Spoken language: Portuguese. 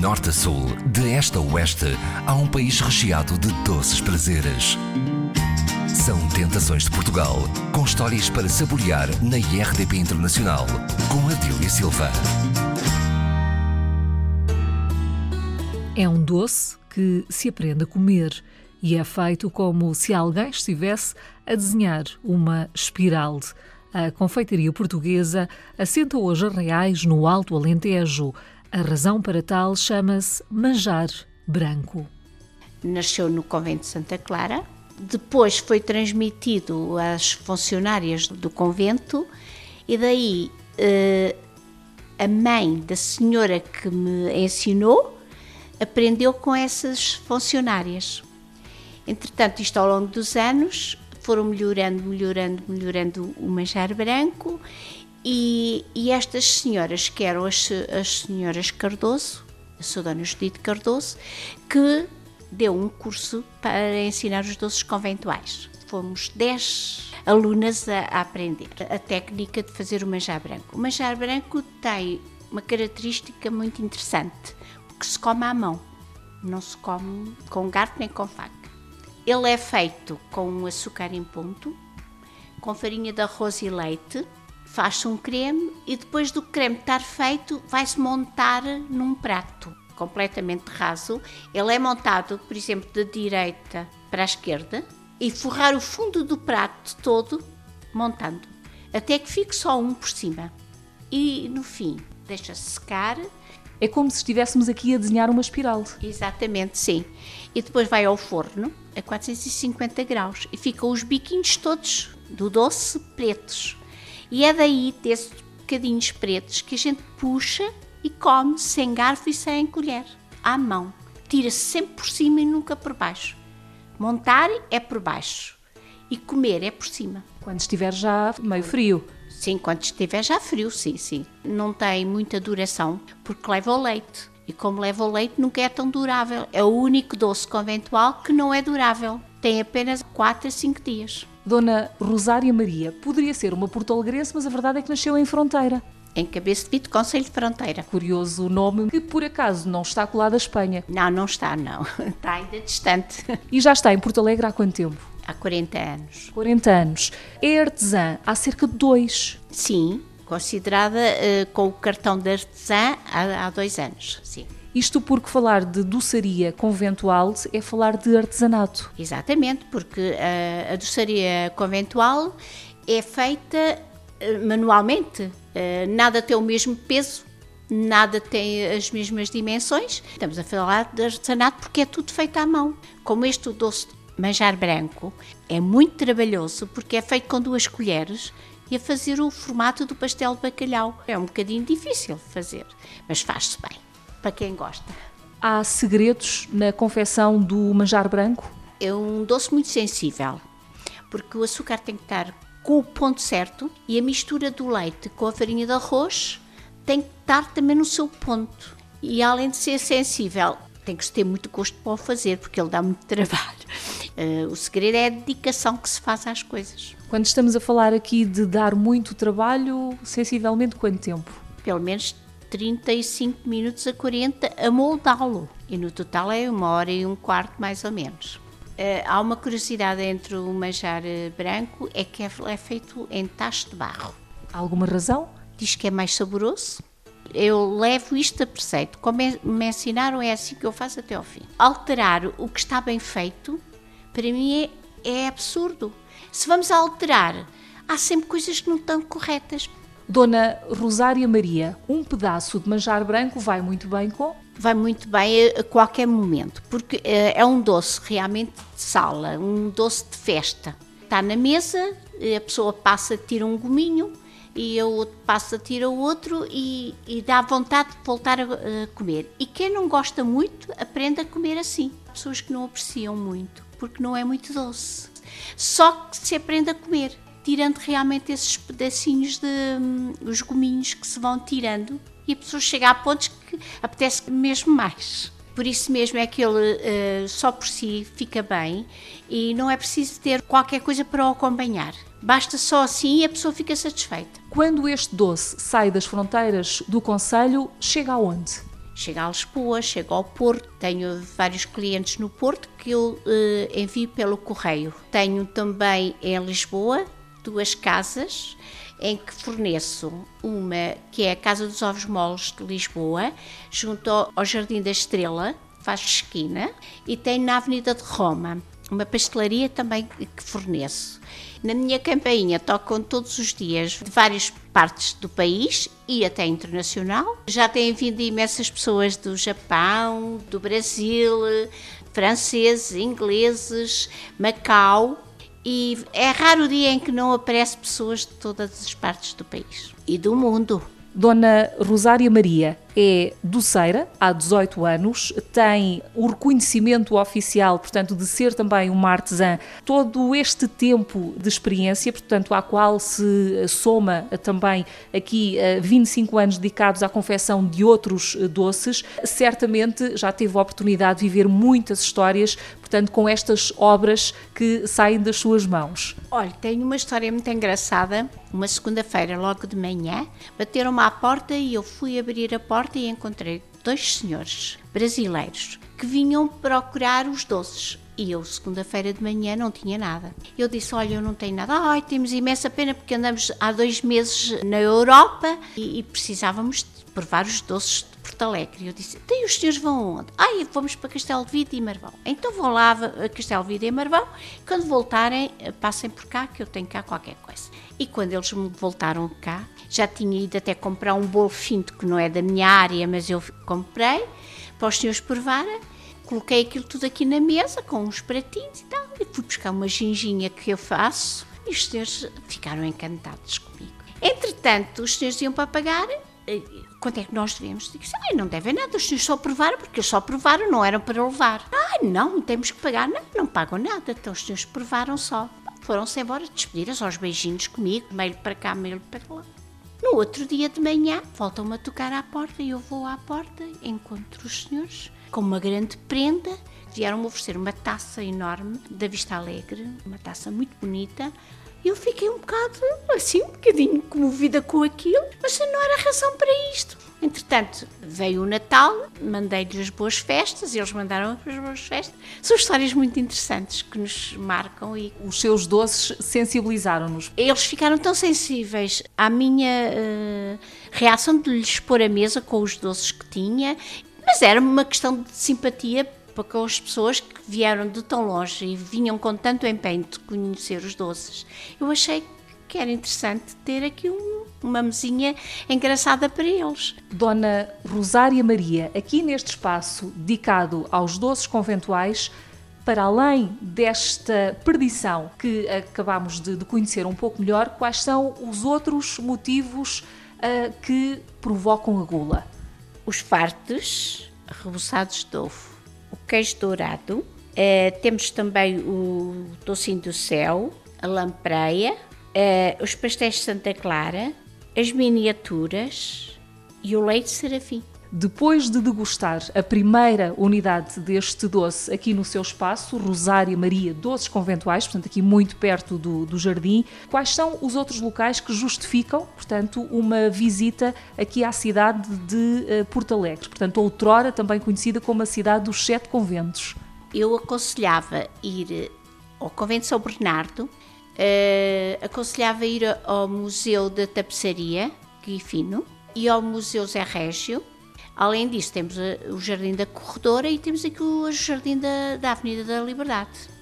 norte a sul, de este a oeste, há um país recheado de doces prazeres. São Tentações de Portugal, com histórias para saborear na IRDP Internacional, com Adília Silva. É um doce que se aprende a comer e é feito como se alguém estivesse a desenhar uma espiral. A confeitaria portuguesa assenta hoje reais no Alto Alentejo. A razão para tal chama-se manjar branco. Nasceu no convento de Santa Clara, depois foi transmitido às funcionárias do convento e daí eh, a mãe da senhora que me ensinou aprendeu com essas funcionárias. Entretanto, isto ao longo dos anos foram melhorando, melhorando, melhorando o manjar branco e, e estas senhoras, que eram as, as senhoras Cardoso, a sua dona Judite Cardoso, que deu um curso para ensinar os doces conventuais. Fomos 10 alunas a, a, aprender a técnica de fazer o manjar branco. O manjar branco tem uma característica muito interessante, porque se come à mão, não se come com garfo nem com faca. Ele é feito com açúcar em ponto, com farinha de arroz e leite, faz-se um creme e depois do creme estar feito, vai-se montar num prato completamente raso. Ele é montado, por exemplo, da direita para a esquerda e forrar o fundo do prato todo montando, até que fique só um por cima. E no fim, deixa-se secar. É como se estivéssemos aqui a desenhar uma espiral. Exatamente, sim. E depois vai ao forno a 450 graus e ficam os biquinhos todos do doce pretos. E é daí, desses bocadinhos pretos, que a gente puxa e come sem garfo e sem colher, à mão. Tira-se sempre por cima e nunca por baixo. Montar é por baixo e comer é por cima. Quando estiver já meio frio. Sim, quando estiver já frio, sim, sim. Não tem muita duração porque leva o leite. E como leva o leite, nunca é tão durável. É o único doce conventual que não é durável. Tem apenas 4 a 5 dias. Dona Rosária Maria poderia ser uma porto-alegrense, mas a verdade é que nasceu em Fronteira. Em Cabeça de Vito, Conselho de Fronteira. Curioso o nome, que por acaso não está colado à Espanha. Não, não está, não. Está ainda distante. E já está em Porto Alegre há quanto tempo? Há 40 anos. 40 anos. É artesã há cerca de dois. Sim, considerada uh, com o cartão de artesã há, há dois anos, sim. Isto porque falar de doçaria conventual é falar de artesanato. Exatamente, porque uh, a doçaria conventual é feita uh, manualmente. Uh, nada tem o mesmo peso, nada tem as mesmas dimensões. Estamos a falar de artesanato porque é tudo feito à mão. Como este doce manjar branco é muito trabalhoso porque é feito com duas colheres e a fazer o formato do pastel de bacalhau. É um bocadinho difícil de fazer, mas faz-se bem para quem gosta. Há segredos na confecção do manjar branco? É um doce muito sensível, porque o açúcar tem que estar com o ponto certo e a mistura do leite com a farinha de arroz tem que estar também no seu ponto. E além de ser sensível, tem que ter muito gosto para o fazer, porque ele dá muito trabalho. Uh, o segredo é a dedicação que se faz às coisas. Quando estamos a falar aqui de dar muito trabalho, sensivelmente quanto tempo? Pelo menos 35 minutos a 40 a moldá-lo. E no total é uma hora e um quarto, mais ou menos. Uh, há uma curiosidade entre o manjar branco, é que é, é feito em tacho de barro. Há alguma razão? Diz que é mais saboroso. Eu levo isto a preceito. Como me ensinaram, é assim que eu faço até ao fim. Alterar o que está bem feito, para mim é, é absurdo. Se vamos alterar, há sempre coisas que não estão corretas. Dona Rosária Maria, um pedaço de manjar branco vai muito bem com? Vai muito bem a qualquer momento, porque é um doce realmente de sala, um doce de festa. Está na mesa, a pessoa passa, tira um gominho e o outro passa, tira o outro e, e dá vontade de voltar a, a comer. E quem não gosta muito, aprende a comer assim. Pessoas que não apreciam muito, porque não é muito doce. Só que se aprende a comer tirando realmente esses pedacinhos de hum, os gominhos que se vão tirando e a pessoa chega a pontos que apetece mesmo mais. Por isso mesmo é que ele uh, só por si fica bem e não é preciso ter qualquer coisa para o acompanhar. Basta só assim e a pessoa fica satisfeita. Quando este doce sai das fronteiras do Conselho, chega aonde? chega a Lisboa, chega ao Porto, tenho vários clientes no Porto que eu uh, envio pelo correio. Tenho também em Lisboa duas casas em que forneço uma que é a Casa dos Ovos Moles de Lisboa, junto ao Jardim da Estrela, faz esquina, e tem na Avenida de Roma uma pastelaria também que forneço. Na minha campainha tocam todos os dias de várias partes do país e até internacional. Já têm vindo imensas pessoas do Japão, do Brasil, franceses, ingleses, Macau. E é raro o dia em que não aparece pessoas de todas as partes do país e do mundo. Dona Rosária Maria é doceira há 18 anos, tem o reconhecimento oficial, portanto, de ser também uma artesã. Todo este tempo de experiência, portanto, à qual se soma também aqui 25 eh, anos dedicados à confecção de outros eh, doces, certamente já teve a oportunidade de viver muitas histórias, portanto, com estas obras que saem das suas mãos. Olha, tenho uma história muito engraçada. Uma segunda-feira, logo de manhã, bateram-me à porta e eu fui abrir a porta e encontrei dois senhores brasileiros que vinham procurar os doces. E eu, segunda-feira de manhã, não tinha nada. Eu disse: Olha, eu não tenho nada. Ai, temos imensa pena porque andamos há dois meses na Europa e, e precisávamos provar os doces de Porto Alegre. Eu disse: Tem os senhores vão onde? Ai, vamos para Castelo de Vide e Marvão. Então vão lá a Castelo de Vide e Marvão. Quando voltarem, passem por cá, que eu tenho cá qualquer coisa. E quando eles voltaram cá, já tinha ido até comprar um bolo finto que não é da minha área, mas eu comprei para os senhores provarem. Coloquei aquilo tudo aqui na mesa com uns pratinhos e tal. E fui buscar uma ginginha que eu faço e os senhores ficaram encantados comigo. Entretanto, os senhores iam para pagar. Eh, quanto é que nós devemos? Digo, ai, não devem nada, os senhores só provaram, porque eles só provaram, não eram para levar. Ah, não, temos que pagar. Não, não pagam nada, então os senhores provaram só. Foram-se embora, despediram-se aos beijinhos comigo, meio para cá, meio para lá. No outro dia de manhã, voltam-me a tocar à porta e eu vou à porta, encontro os senhores com uma grande prenda. Vieram-me oferecer uma taça enorme da Vista Alegre, uma taça muito bonita. E eu fiquei um bocado, assim, um bocadinho comovida com aquilo, mas não era razão para isto. Entretanto, veio o Natal, mandei-lhes as boas festas, eles mandaram as boas festas. São histórias muito interessantes que nos marcam e os seus doces sensibilizaram-nos. Eles ficaram tão sensíveis à minha uh, reação de lhes pôr a mesa com os doces que tinha, mas era uma questão de simpatia para com as pessoas que vieram de tão longe e vinham com tanto empenho de conhecer os doces. Eu achei que era interessante ter aqui um, uma mesinha engraçada para eles. Dona Rosária Maria, aqui neste espaço dedicado aos doces conventuais, para além desta perdição que acabamos de, de conhecer um pouco melhor, quais são os outros motivos uh, que provocam a gula? Os fartos, reboçados de ovo, o queijo dourado, uh, temos também o docinho do céu, a lampreia, uh, os pastéis de Santa Clara, as miniaturas e o leite serafim. Depois de degustar a primeira unidade deste doce aqui no seu espaço, Rosária Maria Doces Conventuais, portanto aqui muito perto do, do jardim, quais são os outros locais que justificam, portanto, uma visita aqui à cidade de uh, Porto Alegre, portanto, outrora também conhecida como a cidade dos Sete Conventos? Eu aconselhava ir ao Convento São Bernardo, Uh, aconselhava ir ao Museu da Tapeçaria, Guifino, e ao Museu Zé Régio. Além disso, temos o Jardim da Corredora e temos aqui o Jardim da, da Avenida da Liberdade.